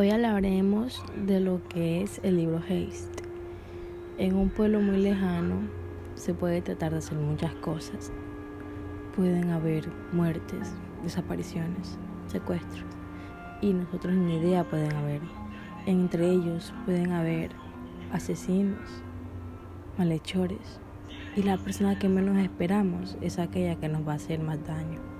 Hoy hablaremos de lo que es el libro Haste. En un pueblo muy lejano se puede tratar de hacer muchas cosas. Pueden haber muertes, desapariciones, secuestros y nosotros ni idea pueden haber. Entre ellos pueden haber asesinos, malhechores y la persona que menos esperamos es aquella que nos va a hacer más daño.